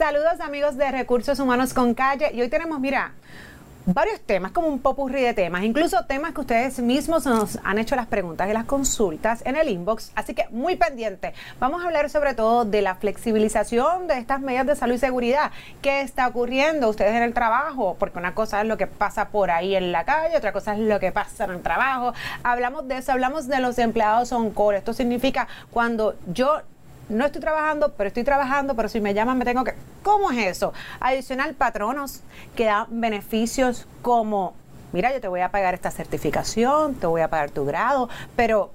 Saludos amigos de Recursos Humanos con Calle y hoy tenemos, mira, varios temas, como un popurrí de temas, incluso temas que ustedes mismos nos han hecho las preguntas y las consultas en el inbox, así que muy pendiente. Vamos a hablar sobre todo de la flexibilización de estas medidas de salud y seguridad. ¿Qué está ocurriendo ustedes en el trabajo? Porque una cosa es lo que pasa por ahí en la calle, otra cosa es lo que pasa en el trabajo. Hablamos de eso, hablamos de los empleados on call. Esto significa cuando yo no estoy trabajando, pero estoy trabajando, pero si me llaman me tengo que... ¿Cómo es eso? Adicional, patronos que dan beneficios como, mira, yo te voy a pagar esta certificación, te voy a pagar tu grado, pero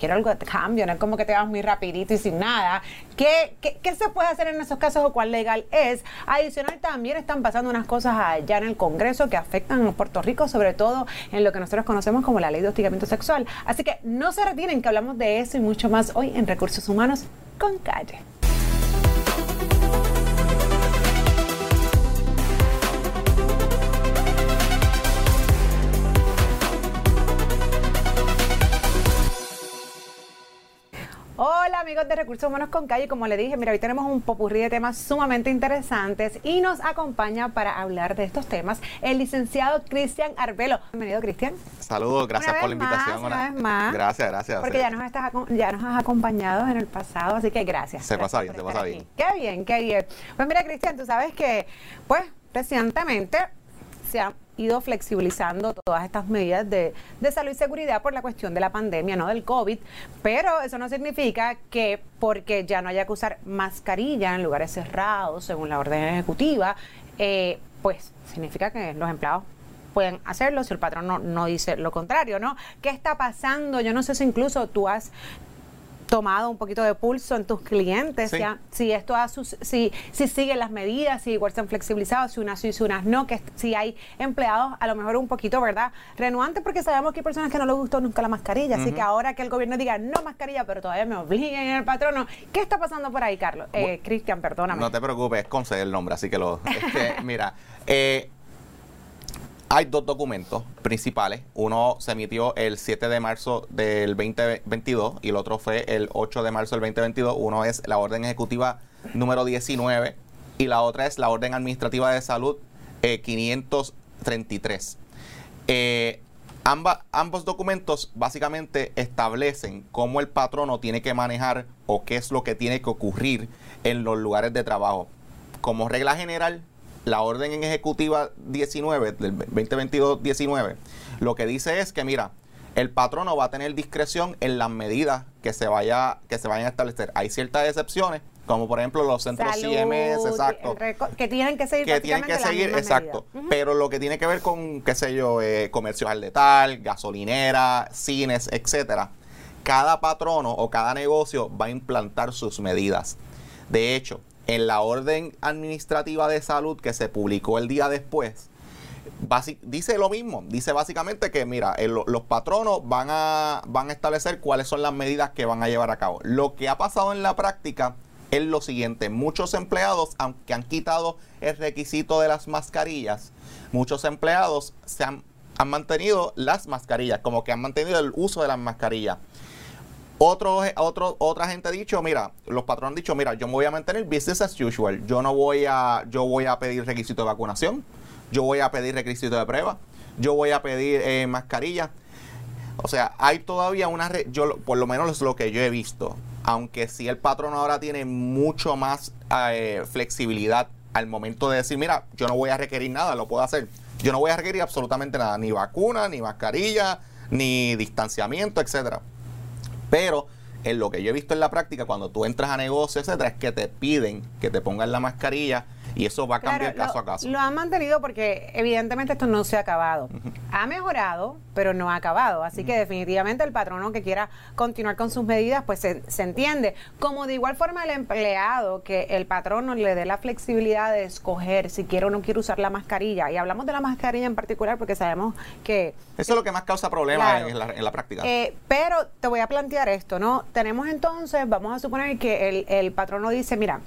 quiero algo de cambio, no es como que te vas muy rapidito y sin nada. ¿Qué, ¿Qué, se puede hacer en esos casos o cuál legal es? Adicional, también están pasando unas cosas allá en el Congreso que afectan a Puerto Rico, sobre todo en lo que nosotros conocemos como la ley de hostigamiento sexual. Así que no se retiren que hablamos de eso y mucho más hoy en Recursos Humanos con Calle. Amigos de Recursos Humanos con Calle, como le dije, mira, hoy tenemos un popurrí de temas sumamente interesantes y nos acompaña para hablar de estos temas el licenciado Cristian Arbelo. Bienvenido Cristian. Saludos, gracias por la invitación. una, vez más. Gracias, gracias. Porque ya nos, estás, ya nos has acompañado en el pasado, así que gracias. Se pasa bien, se pasa bien. Qué bien, qué bien. Pues mira Cristian, tú sabes que, pues, recientemente se ha ido flexibilizando todas estas medidas de, salud y seguridad por la cuestión de la pandemia, no del COVID, pero eso no significa que porque ya no haya que usar mascarilla en lugares cerrados, según la orden ejecutiva, eh, pues significa que los empleados pueden hacerlo si el patrón no, no, dice lo contrario, ¿no? ¿Qué está pasando? Yo no sé si incluso tú has tomado un poquito de pulso en tus clientes, si esto ha si, si siguen las medidas, si igual se han flexibilizado, si unas sí, si unas no, que si hay empleados a lo mejor un poquito, ¿verdad? Renuantes porque sabemos que hay personas que no les gustó nunca la mascarilla, así que ahora que el gobierno diga no mascarilla, pero todavía me obliguen en el patrono, ¿qué está pasando por ahí, Carlos? Eh, Cristian, perdóname. No te preocupes, concede el nombre, así que lo... mira, eh, hay dos documentos principales. Uno se emitió el 7 de marzo del 2022 y el otro fue el 8 de marzo del 2022. Uno es la orden ejecutiva número 19 y la otra es la orden administrativa de salud 533. Eh, eh, ambos documentos básicamente establecen cómo el patrono tiene que manejar o qué es lo que tiene que ocurrir en los lugares de trabajo. Como regla general, la orden en ejecutiva 19 del 2022-19 lo que dice es que mira, el patrono va a tener discreción en las medidas que se vaya que se vayan a establecer. Hay ciertas excepciones, como por ejemplo los centros CMS, exacto, que tienen que seguir que tienen que seguir, exacto, pero lo que tiene que ver con qué sé yo, eh, comercio al letal, gasolinera, cines, etcétera. Cada patrono o cada negocio va a implantar sus medidas. De hecho, en la orden administrativa de salud que se publicó el día después, dice lo mismo, dice básicamente que mira, los patronos van a, van a establecer cuáles son las medidas que van a llevar a cabo. Lo que ha pasado en la práctica es lo siguiente, muchos empleados, aunque han quitado el requisito de las mascarillas, muchos empleados se han, han mantenido las mascarillas, como que han mantenido el uso de las mascarillas. Otro, otro, otra gente ha dicho, mira, los patrones han dicho, mira, yo me voy a mantener business as usual. Yo no voy a, yo voy a pedir requisito de vacunación, yo voy a pedir requisito de prueba, yo voy a pedir eh, mascarilla. O sea, hay todavía una, yo por lo menos es lo que yo he visto, aunque si el patrón ahora tiene mucho más eh, flexibilidad al momento de decir, mira, yo no voy a requerir nada, lo puedo hacer. Yo no voy a requerir absolutamente nada, ni vacuna, ni mascarilla, ni distanciamiento, etcétera. Pero en lo que yo he visto en la práctica, cuando tú entras a negocios, etcétera, es que te piden que te pongan la mascarilla y eso va a cambiar caso a caso. Lo han mantenido porque evidentemente esto no se ha acabado. Ha mejorado, pero no ha acabado. Así que definitivamente el patrono que quiera continuar con sus medidas, pues se, entiende. Como de igual forma el empleado, que el patrono le dé la flexibilidad de escoger si quiere o no quiere usar la mascarilla. Y hablamos de la mascarilla en particular porque sabemos que... Eso es lo que más causa problemas en, la, práctica. Eh, pero te voy a plantear esto, ¿no? Tenemos entonces, vamos a suponer que el, el patrono dice, mira,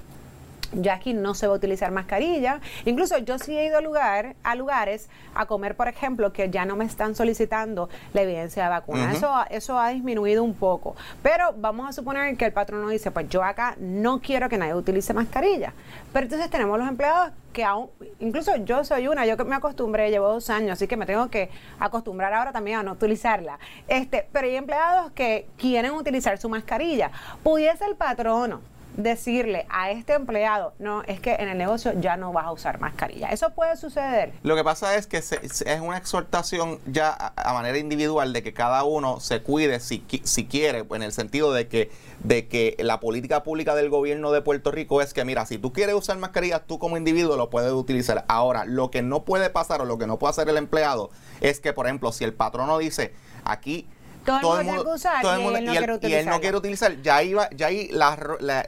ya aquí no se va a utilizar mascarilla. Incluso yo sí he ido a, lugar, a lugares a comer, por ejemplo, que ya no me están solicitando la evidencia de vacuna. eso, eso ha disminuido un poco. Pero vamos a suponer que el patrono dice, pues yo acá no quiero que nadie utilice mascarilla. Pero entonces tenemos los empleados que aún, incluso yo soy una, yo que me acostumbré, llevo dos años, así que me tengo que acostumbrar ahora también a no utilizarla. Este, pero hay empleados que quieren utilizar su mascarilla. Pudiese el patrono decirle a este empleado, no, es que en el negocio ya no vas a usar mascarilla. Eso puede suceder. Lo que pasa es que es una exhortación ya a, manera individual de que cada uno se cuide si, si quiere, en el sentido de que, de que la política pública del gobierno de Puerto Rico es que, mira, si tú quieres usar mascarilla, tú como individuo lo puedes utilizar. Ahora, lo que no puede pasar o lo que no puede hacer el empleado es que, por ejemplo, si el patrono dice, aquí todo, el mundo, usar y, él no quiere no quiere utilizar. Ya iba, ya ahí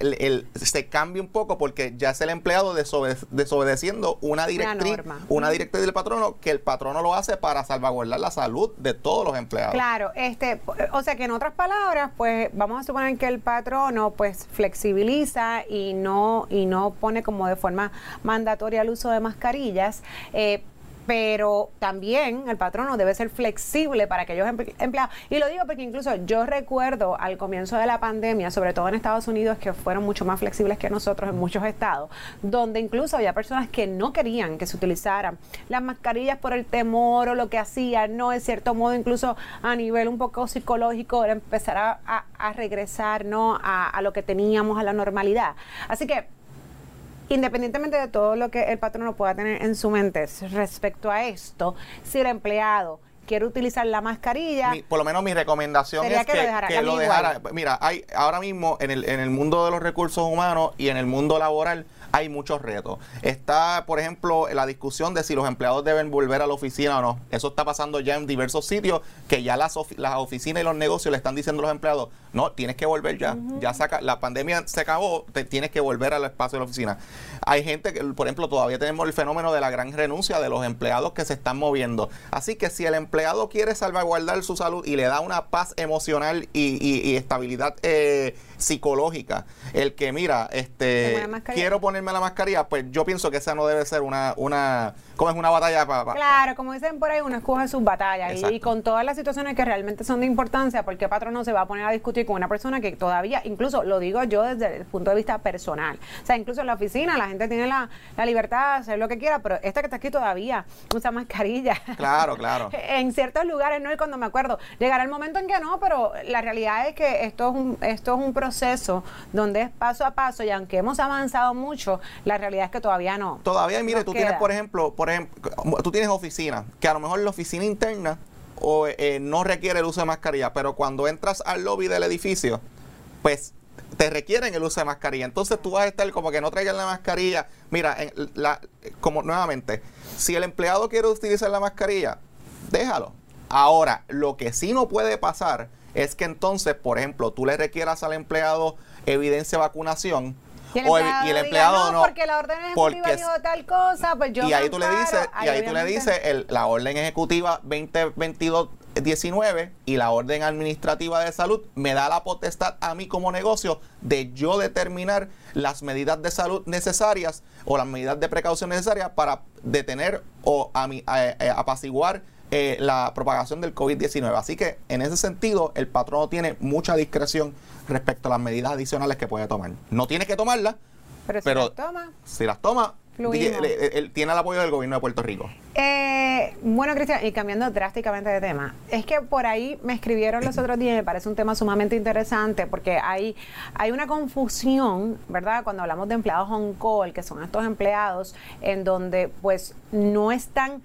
el, se cambia un poco porque ya es el empleado desobedeciendo una directriz, una directriz del patrono que el patrono lo hace para salvaguardar la salud de todos los empleados. Claro, este, o sea que en otras palabras, pues vamos a suponer que el patrono pues flexibiliza y no y no pone como de forma mandatoria el uso de mascarillas. Eh, pero también el patrono debe ser flexible para aquellos empleados. Y lo digo porque incluso yo recuerdo al comienzo de la pandemia, sobre todo en Estados Unidos, que fueron mucho más flexibles que nosotros en muchos estados, donde incluso había personas que no querían que se utilizaran las mascarillas por el temor o lo que hacían, no, en cierto modo, incluso a nivel un poco psicológico, era empezar a, regresar ¿no? a, a lo que teníamos, a la normalidad. Así que independientemente de todo lo que el patrono pueda tener en su mente respecto a esto, si el empleado quiere utilizar la mascarilla. por lo menos mi recomendación es que, lo dejara. Mira, hay ahora mismo en el, en el mundo de los recursos humanos y en el mundo laboral hay muchos retos. Está, por ejemplo, la discusión de si los empleados deben volver a la oficina o no. Eso está pasando ya en diversos sitios que ya las, las oficinas y los negocios le están diciendo a los empleados, no, tienes que volver ya. Ya saca, la pandemia se acabó, te, tienes que volver al espacio de la oficina. Hay gente que, por ejemplo, todavía tenemos el fenómeno de la gran renuncia de los empleados que se están moviendo. Así que si el empleado quiere salvaguardar su salud y le da una paz emocional y, estabilidad eh, psicológica, el que mira, este quiero ponerme la mascarilla, pues yo pienso que esa no debe ser una, una como es una batalla para... claro, como dicen por ahí, uno escoge sus batallas y, con todas las situaciones que realmente son de importancia, porque patrón no se va a poner a discutir con una persona que todavía, incluso lo digo yo desde el punto de vista personal, o sea, incluso en la oficina la gente tiene la, libertad de hacer lo que quiera, pero esta que está aquí todavía usa mascarilla. Claro, claro. en ciertos lugares no, y cuando me acuerdo, llegará el momento en que no, pero la realidad es que esto es un, esto es un proceso donde es paso a paso y aunque hemos avanzado mucho, la realidad es que todavía no. Todavía, mire, tú tienes, por ejemplo, por ejemplo, tú tienes oficina, que a lo mejor la oficina interna o, eh, no requiere el uso de mascarilla, pero cuando entras al lobby del edificio, pues te requieren el uso de mascarilla. Entonces tú vas a estar como que no traigan la mascarilla. Mira, la, como nuevamente, si el empleado quiere utilizar la mascarilla, déjalo. Ahora, lo que sí no puede pasar es que entonces, por ejemplo, tú le requieras al empleado evidencia de vacunación y el empleado, no, Porque la orden ejecutiva dijo tal cosa, pues yo. Y ahí tú le dices, y ahí tú le dices, el, la orden ejecutiva 2022 19 y la orden administrativa de salud me da la potestad a mí como negocio de yo determinar las medidas de salud necesarias o las medidas de precaución necesarias para detener o apaciguar eh, la propagación del COVID-19. Así que en ese sentido el patrono tiene mucha discreción respecto a las medidas adicionales que puede tomar. No tiene que tomarlas, pero, si las toma, si las toma tiene el apoyo del gobierno de Puerto Rico. Eh, bueno, Cristian, y cambiando drásticamente de tema, es que por ahí me escribieron los otros días, me parece un tema sumamente interesante, porque hay, hay una confusión, ¿verdad? Cuando hablamos de empleados on call, que son estos empleados en donde pues no están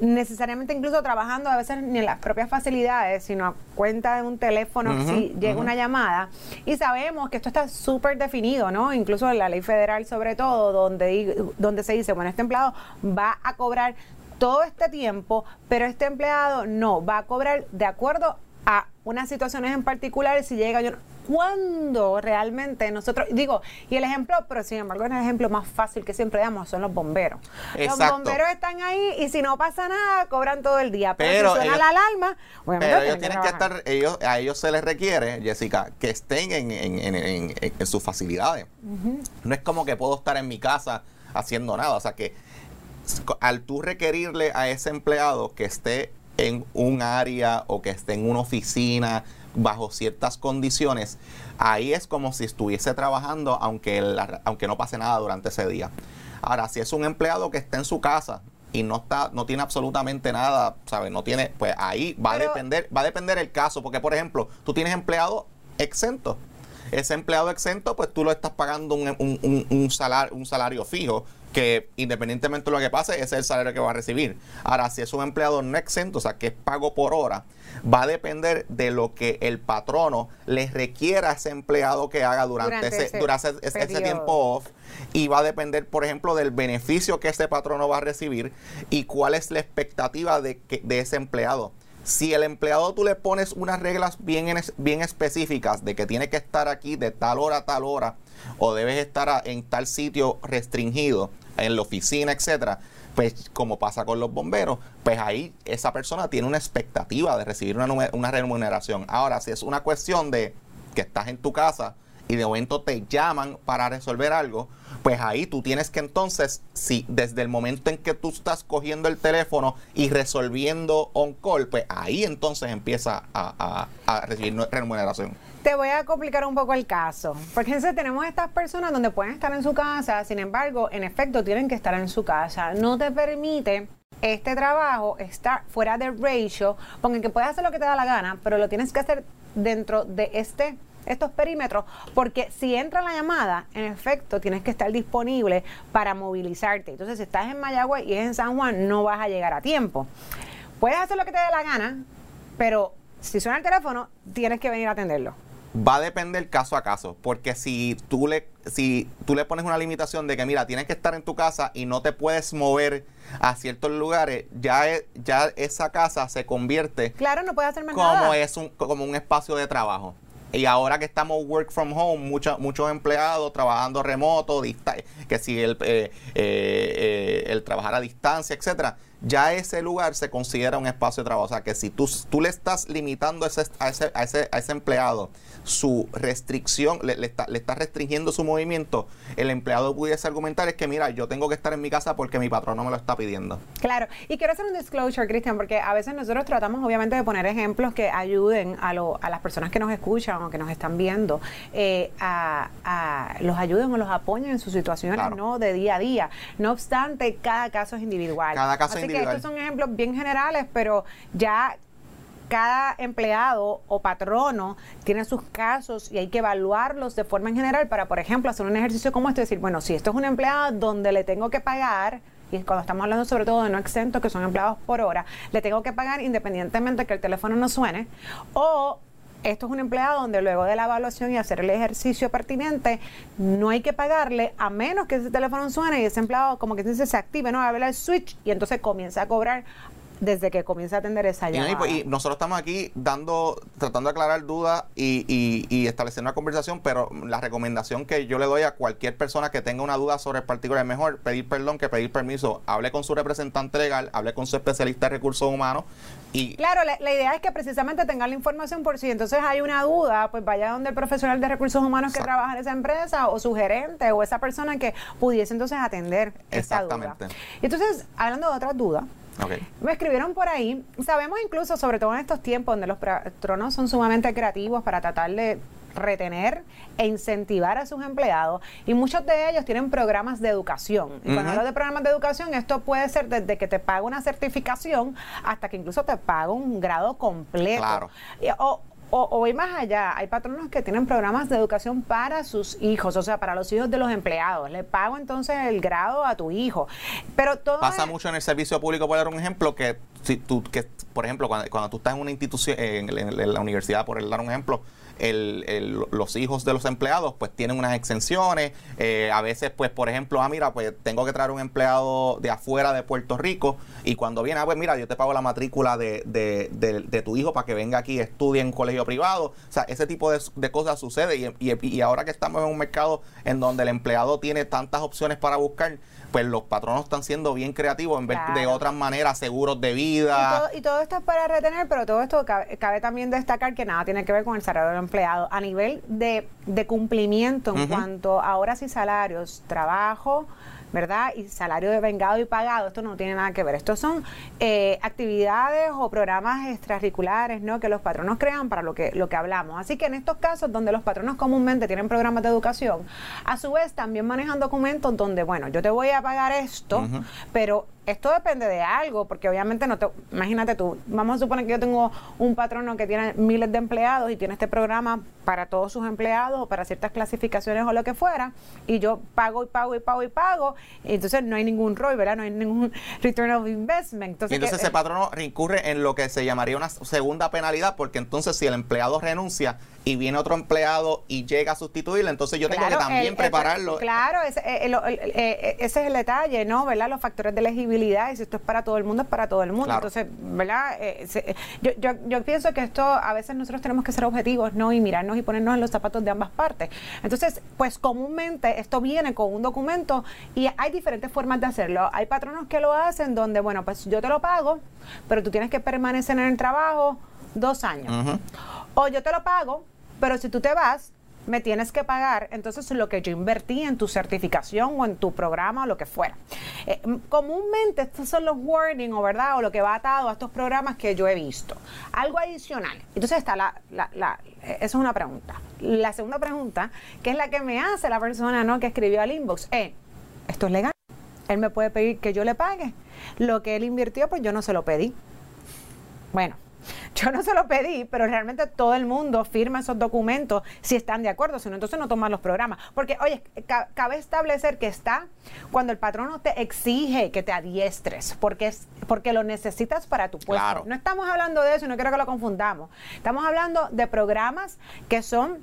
necesariamente incluso trabajando a veces ni en las propias facilidades, sino a cuenta de un teléfono si llega una llamada. Y sabemos que esto está súper definido, ¿no? Incluso en la ley federal sobre todo, donde, donde se dice, bueno, este empleado va a cobrar todo este tiempo, pero este empleado no, va a cobrar de acuerdo a unas situaciones en particular si llega cuando realmente nosotros, digo, y el ejemplo, pero sin embargo, el ejemplo más fácil que siempre damos son los bomberos. Los bomberos están ahí y si no pasa nada, cobran todo el día. Pero, si suena la alarma, pero ellos tienen que, estar, ellos, a ellos se les requiere, Jessica, que estén en, en, en, en sus facilidades. No es como que puedo estar en mi casa haciendo nada. O sea que al tú requerirle a ese empleado que esté en un área o que esté en una oficina bajo ciertas condiciones, ahí es como si estuviese trabajando aunque, aunque no pase nada durante ese día. Ahora, si es un empleado que está en su casa y no está no tiene absolutamente nada, ¿sabes? No tiene, pues ahí va a depender va a depender el caso, porque por ejemplo, tú tienes empleado exento. Ese empleado exento, pues tú lo estás pagando un, un, un, salario, un salario fijo que independientemente de lo que pase, ese es el salario que va a recibir. Ahora, si es un empleado no exento, o sea, que es pago por hora, va a depender de lo que el patrono le requiera a ese empleado que haga durante, ese, durante ese, tiempo off y va a depender, por ejemplo, del beneficio que ese patrono va a recibir y cuál es la expectativa de, que, de ese empleado. Si el empleado tú le pones unas reglas bien, bien específicas de que tiene que estar aquí de tal hora a tal hora o debes estar en tal sitio restringido, en la oficina, etcétera, pues como pasa con los bomberos, pues ahí esa persona tiene una expectativa de recibir una, una remuneración. Ahora, si es una cuestión de que estás en tu casa y de momento te llaman para resolver algo, pues ahí tú tienes que entonces, si desde el momento en que tú estás cogiendo el teléfono y resolviendo on call, pues ahí entonces empieza a, a recibir remuneración. Te voy a complicar un poco el caso, porque entonces tenemos estas personas donde pueden estar en su casa, sin embargo, en efecto, tienen que estar en su casa. No te permite este trabajo estar fuera del ratio, porque que puedes hacer lo que te da la gana, pero lo tienes que hacer dentro de este estos perímetros, porque si entra la llamada, en efecto, tienes que estar disponible para movilizarte. Entonces, si estás en Mayagüez y es en San Juan, no vas a llegar a tiempo. Puedes hacer lo que te dé la gana, pero si suena el teléfono, tienes que venir a atenderlo va a depender caso a caso, porque si tú le si tú le pones una limitación de que mira, tienes que estar en tu casa y no te puedes mover a ciertos lugares, ya e, ya esa casa se convierte Claro, no puede hacer como es un como un espacio de trabajo. Y ahora que estamos work from home, muchos muchos empleados trabajando remoto, que si el, eh, eh, eh, el trabajar a distancia, etcétera, ya ese lugar se considera un espacio de trabajo. O sea que si tú, tú le estás limitando a ese, a ese, a ese, a ese empleado su restricción, le, le, está, le está restringiendo su movimiento, el empleado pudiese argumentar es que, mira, yo tengo que estar en mi casa porque mi patrón no me lo está pidiendo. Claro, y quiero hacer un disclosure, Cristian, porque a veces nosotros tratamos obviamente de poner ejemplos que ayuden a, lo, a las personas que nos escuchan o que nos están viendo, eh, a, a, los ayuden o los apoyen en sus situaciones no de día a día. No obstante, cada caso es individual. Cada caso es individual. Que estos son ejemplos bien generales, pero ya cada empleado o patrono tiene sus casos y hay que evaluarlos de forma en general para, por ejemplo, hacer un ejercicio como este, decir, bueno, si esto es un empleado donde le tengo que pagar, y cuando estamos hablando sobre todo de no exentos, que son empleados por hora, le tengo que pagar independientemente que el teléfono no suene, o esto es un empleado donde luego de la evaluación y hacer el ejercicio pertinente, no hay que pagarle a menos que ese teléfono suene y ese empleado como que se active, ¿no? Abre el switch y entonces comienza a cobrar desde que comienza a atender esa llamada. Y, nosotros estamos aquí dando, tratando de aclarar dudas y, y, establecer una conversación, pero la recomendación que yo le doy a cualquier persona que tenga una duda sobre el particular es mejor pedir perdón que pedir permiso. Hable con su representante legal, hable con su especialista de recursos humanos y... Claro, la, idea es que precisamente tengan la información por si entonces hay una duda, pues vaya donde el profesional de recursos humanos que trabaja en esa empresa o su gerente o esa persona que pudiese entonces atender esa duda. Y entonces, hablando de otras dudas, me escribieron por ahí. Sabemos incluso, sobre todo en estos tiempos donde los patronos son sumamente creativos para tratar de retener e incentivar a sus empleados y muchos de ellos tienen programas de educación. Y cuando hablo de programas de educación, esto puede ser desde que te paga una certificación hasta que incluso te paga un grado completo. Claro. O, o, o más allá, hay patronos que tienen programas de educación para sus hijos, o sea, para los hijos de los empleados. Le pago entonces el grado a tu hijo. Pero todo pasa mucho en el servicio público, por dar un ejemplo, que si tú que por ejemplo, cuando, tú estás en una institución, en, la universidad, por dar un ejemplo, el, los hijos de los empleados pues tienen unas exenciones. Eh, a veces, pues, por ejemplo, ah, mira, pues tengo que traer un empleado de afuera de Puerto Rico y cuando viene, ah, pues mira, yo te pago la matrícula de, de, de, tu hijo para que venga aquí y estudie en un colegio privado. O sea, ese tipo de, cosas sucede y, y, y ahora que estamos en un mercado en donde el empleado tiene tantas opciones para buscar, pues los patronos están siendo bien creativos en ver de otras maneras, seguros de vida. Y todo, esto es para retener, pero todo esto cabe, también destacar que nada tiene que ver con el salario del empleado. A nivel de, cumplimiento en cuanto a horas y salarios, trabajo, ¿verdad? Y salario de vengado y pagado, esto no tiene nada que ver. Estos son eh, actividades o programas extracurriculares, ¿no? Que los patronos crean para lo que, lo que hablamos. Así que en estos casos donde los patronos comúnmente tienen programas de educación, a su vez también manejan documentos donde, bueno, yo te voy a pagar esto, pero esto depende de algo, porque obviamente no te, imagínate tú, vamos a suponer que yo tengo un patrono que tiene miles de empleados y tiene este programa para todos sus empleados o para ciertas clasificaciones o lo que fuera, y yo pago y pago y pago y pago, y entonces no hay ningún ROI, ¿verdad? No hay ningún return of investment. Entonces, y entonces ese patrono incurre en lo que se llamaría una segunda penalidad, porque entonces si el empleado renuncia, y viene otro empleado y llega a sustituirlo, entonces yo tengo que también prepararlo. claro, ese, eh, eh, ese, es el detalle, ¿no? ¿Verdad? Los factores de elegibilidad, si esto es para todo el mundo, es para todo el mundo. Entonces, ¿verdad? Eh, yo, yo, yo pienso que esto, a veces nosotros tenemos que ser objetivos, ¿no? Y mirarnos y ponernos en los zapatos de ambas partes. Entonces, pues comúnmente esto viene con un documento y hay diferentes formas de hacerlo. Hay patronos que lo hacen donde, bueno, pues yo te lo pago, pero tú tienes que permanecer en el trabajo dos años. O yo te lo pago, pero si tú te vas, me tienes que pagar entonces lo que yo invertí en tu certificación o en tu programa o lo que fuera. Eh, comúnmente estos son los wording o verdad o lo que va atado a estos programas que yo he visto. Algo adicional. Entonces está la, la, eh, eso es una pregunta. La segunda pregunta, que es la que me hace la persona ¿no? que escribió al inbox, eh, ¿esto es legal? Él me puede pedir que yo le pague. Lo que él invirtió, pues yo no se lo pedí. Bueno, yo no se lo pedí, pero realmente todo el mundo firma esos documentos si están de acuerdo, si no, entonces no toman los programas. Porque, oye, cabe establecer que está cuando el patrono te exige que te adiestres, porque, es, porque lo necesitas para tu puesto. No estamos hablando de eso y no quiero que lo confundamos. Estamos hablando de programas que son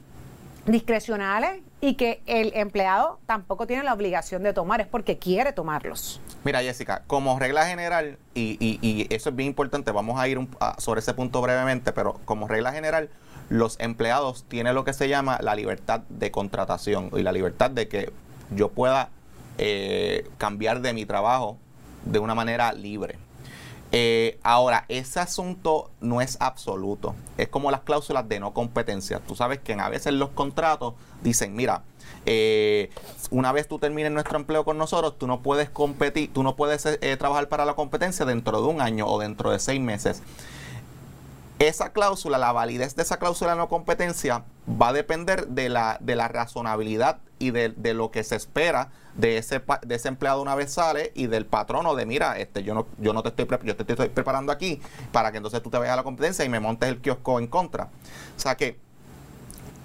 discrecionales y que el empleado tampoco tiene la obligación de tomar, es porque quiere tomarlos. Mira, Jessica, como regla general, y, y, eso es bien importante, vamos a ir sobre ese punto brevemente, pero como regla general, los empleados tienen lo que se llama la libertad de contratación y la libertad de que yo pueda eh, cambiar de mi trabajo de una manera libre. Eh, ahora, ese asunto no es absoluto. Es como las cláusulas de no competencia. Tú sabes que a veces los contratos dicen, mira, eh, una vez tú termines nuestro empleo con nosotros, tú no puedes competir, tú no puedes eh, trabajar para la competencia dentro de un año o dentro de seis meses. Esa cláusula, la validez de esa cláusula de no competencia va a depender de la, de la razonabilidad y de, de lo que se espera de ese, de ese empleado una vez sale y del patrono de mira, este yo no, yo no te estoy yo te estoy preparando aquí para que entonces tú te vayas a la competencia y me montes el kiosco en contra. O sea que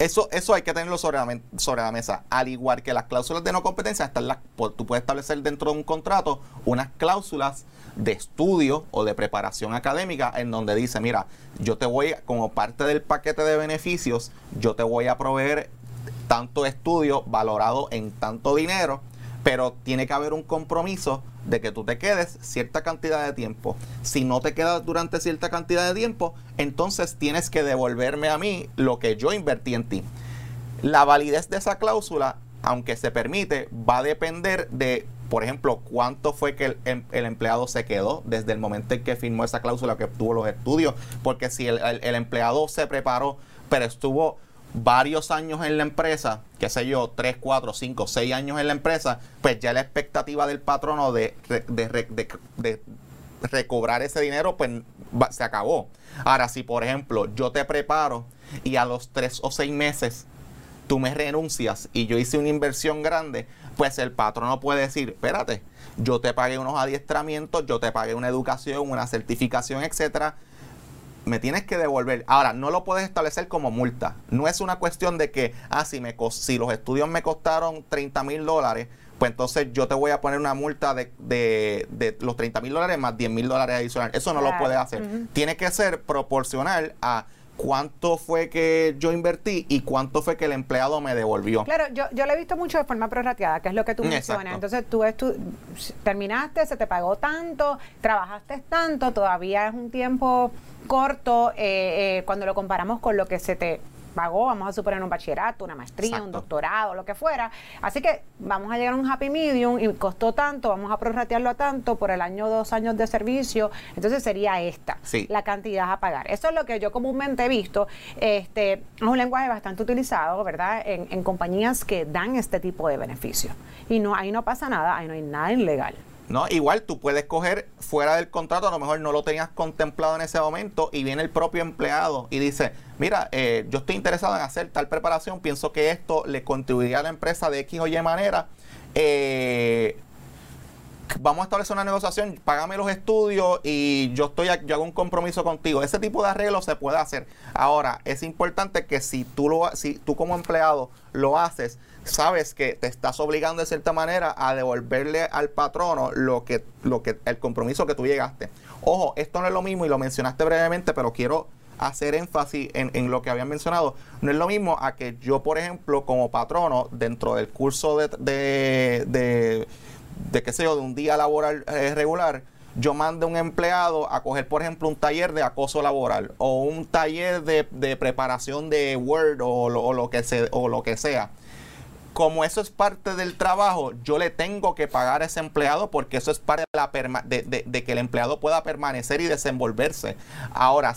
eso, eso hay que tenerlo sobre la, mesa. Al igual que las cláusulas de no competencia, están las, tú puedes establecer dentro de un contrato unas cláusulas de estudio o de preparación académica en donde dice, mira, yo te voy, como parte del paquete de beneficios, yo te voy a proveer tanto estudio valorado en tanto dinero pero tiene que haber un compromiso de que tú te quedes cierta cantidad de tiempo. Si no te quedas durante cierta cantidad de tiempo, entonces tienes que devolverme a mí lo que yo invertí en ti. La validez de esa cláusula, aunque se permite, va a depender de, por ejemplo, cuánto fue que el, em, empleado se quedó desde el momento en que firmó esa cláusula que obtuvo los estudios. Porque si el empleado se preparó, pero estuvo varios años en la empresa, qué sé yo, 3, 4, 5, 6 años en la empresa, pues ya la expectativa del patrono de, de, recobrar ese dinero, pues se acabó. Ahora, si por ejemplo yo te preparo y a los 3 o 6 meses tú me renuncias y yo hice una inversión grande, pues el patrono puede decir, espérate, yo te pagué unos adiestramientos, yo te pagué una educación, una certificación, etcétera me tienes que devolver. Ahora, no lo puedes establecer como multa. No es una cuestión de que, ah, si, me, si los estudios me costaron 30 mil dólares, pues entonces yo te voy a poner una multa de, de, los 30 mil dólares más 10 mil dólares adicionales. Eso no lo puedes hacer. Tiene que ser proporcional a cuánto fue que yo invertí y cuánto fue que el empleado me devolvió. Claro, yo, yo lo he visto mucho de forma prorrateada, que es lo que tú mencionas. Entonces tú terminaste, se te pagó tanto, trabajaste tanto, todavía es un tiempo corto eh, eh, cuando lo comparamos con lo que se te pagó, vamos a suponer un bachillerato, una maestría, un doctorado, lo que fuera. Así que vamos a llegar a un happy medium y costó tanto, vamos a prorratearlo a tanto por el año, dos años de servicio. Entonces sería esta, la cantidad a pagar. Eso es lo que yo comúnmente he visto. Este, es un lenguaje bastante utilizado, ¿verdad? En, en compañías que dan este tipo de beneficios. Y no, ahí no pasa nada, ahí no hay nada ilegal. No, igual tú puedes coger fuera del contrato, a lo mejor no lo tenías contemplado en ese momento y viene el propio empleado y dice, mira, eh, yo estoy interesado en hacer tal preparación, pienso que esto le contribuiría a la empresa de X o Y manera. Eh, vamos a establecer una negociación, págame los estudios y yo estoy yo hago un compromiso contigo. Ese tipo de arreglo se puede hacer. Ahora, es importante que si tú lo si tú como empleado lo haces, sabes que te estás obligando de cierta manera a devolverle al patrono lo que lo que el compromiso que tú llegaste. Ojo, esto no es lo mismo y lo mencionaste brevemente, pero quiero hacer énfasis en, lo que habían mencionado. No es lo mismo a que yo, por ejemplo, como patrono, dentro del curso de qué sé yo, de un día laboral eh, regular, yo mande un empleado a coger, por ejemplo, un taller de acoso laboral o un taller de, preparación de Word o, lo que se, o lo que sea. Como eso es parte del trabajo, yo le tengo que pagar a ese empleado porque eso es parte de, la de, de que el empleado pueda permanecer y desenvolverse. Ahora,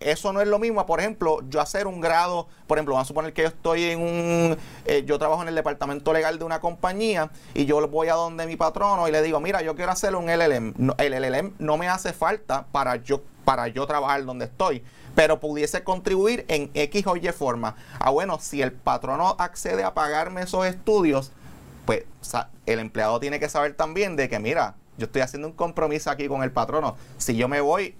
eso no es lo mismo, por ejemplo, yo hacer un grado, por ejemplo, vamos a suponer que yo estoy en un, eh, yo trabajo en el departamento legal de una compañía y yo voy a donde mi patrono y le digo, mira, yo quiero hacer un LLM. el LLM no me hace falta para yo, para yo trabajar donde estoy pero pudiese contribuir en X o Y forma. Ah, bueno, si el patrono accede a pagarme esos estudios, pues el empleado tiene que saber también de que, mira, yo estoy haciendo un compromiso aquí con el patrono. Si yo me voy,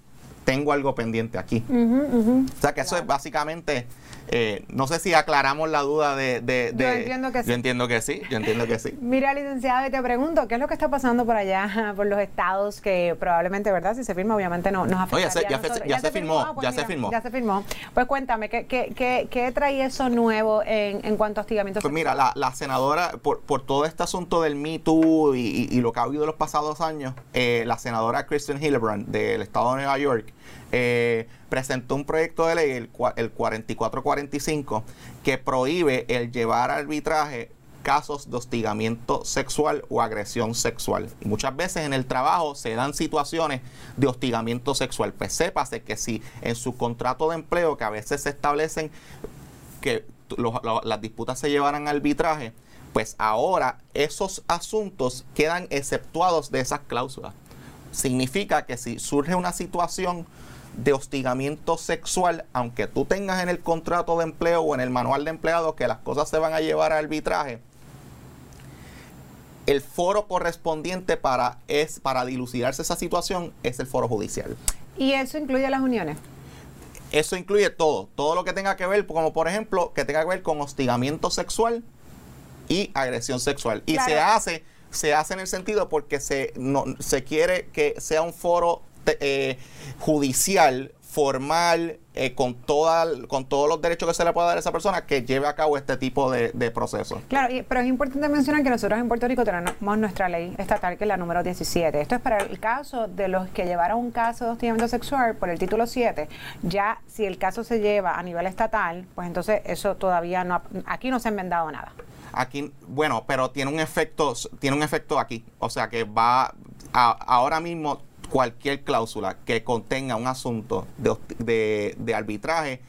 tengo algo pendiente aquí. O sea que eso es básicamente, eh, no sé si aclaramos la duda de, Yo entiendo que sí. Yo entiendo que sí, yo entiendo que sí. Mira, licenciado, y te pregunto, ¿qué es lo que está pasando por allá, por los estados que probablemente, ¿verdad? Si se firma, obviamente no nos afectaría Oye, ya, se, firmó, ya se firmó. Ya se firmó. Pues cuéntame, ¿qué, qué, qué, trae eso nuevo en, en cuanto a hostigamiento Pues mira, la, senadora, por, por todo este asunto del Me Too y, y, lo que ha habido los pasados años, eh, la senadora Kristen Hillebrand del estado de Nueva York, eh, presentó un proyecto de ley, el, el 4445, que prohíbe el llevar a arbitraje casos de hostigamiento sexual o agresión sexual. Y muchas veces en el trabajo se dan situaciones de hostigamiento sexual. Pues sépase que si en su contrato de empleo, que a veces se establecen que las disputas se llevaran a arbitraje, pues ahora esos asuntos quedan exceptuados de esas cláusulas. Significa que si surge una situación de hostigamiento sexual, aunque tú tengas en el contrato de empleo o en el manual de empleados que las cosas se van a llevar a arbitraje, el foro correspondiente para, es, para dilucidarse esa situación es el foro judicial. ¿Y eso incluye las uniones? Eso incluye todo, todo lo que tenga que ver, como por ejemplo, que tenga que ver con hostigamiento sexual y agresión sexual. Y se hace, se hace en el sentido porque se, no, se quiere que sea un foro eh, judicial formal eh, con toda, con todos los derechos que se le pueda dar a esa persona que lleve a cabo este tipo de, de procesos. Claro, pero es importante mencionar que nosotros en Puerto Rico tenemos nuestra ley estatal que es la número 17. Esto es para el caso de los que llevaron un caso de hostigamiento sexual por el título 7. Ya si el caso se lleva a nivel estatal, pues entonces eso todavía no aquí no se ha enmendado nada. Aquí, bueno, pero tiene un efecto, tiene un efecto aquí, o sea que va ahora mismo cualquier cláusula que contenga un asunto de, de, arbitraje,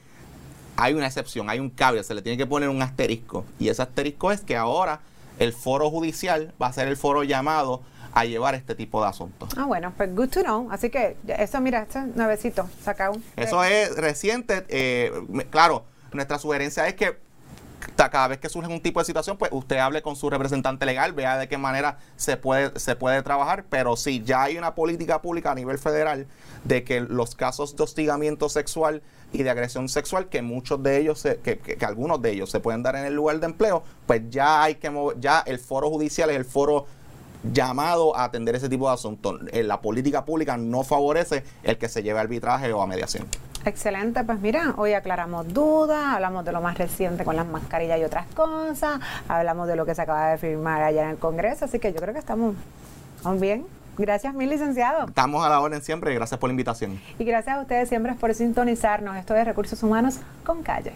hay una excepción, hay un cambio, se le tiene que poner un asterisco. Y ese asterisco es que ahora el foro judicial va a ser el foro llamado a llevar este tipo de asuntos. Ah, bueno, pues good to know. Así que eso, mira, este nuevecito, saca un. Eso es reciente. Eh, claro, nuestra sugerencia es que cada vez que surge un tipo de situación, pues usted hable con su representante legal, vea de qué manera se puede, se puede trabajar, pero sí, ya hay una política pública a nivel federal de que los casos de hostigamiento sexual y de agresión sexual, que muchos de ellos, que, que, algunos de ellos se pueden dar en el lugar de empleo, pues ya hay que mover, ya el foro judicial es el foro llamado a atender ese tipo de asuntos. Eh, la política pública no favorece el que se lleve a arbitraje o a mediación. Excelente, pues mira, hoy aclaramos dudas, hablamos de lo más reciente con las mascarillas y otras cosas, hablamos de lo que se acaba de firmar allá en el Congreso, así que yo creo que estamos bien. Gracias mil, licenciado. Estamos a la orden siempre y gracias por la invitación. Y gracias a ustedes siempre por sintonizarnos. Esto de Recursos Humanos con Calle.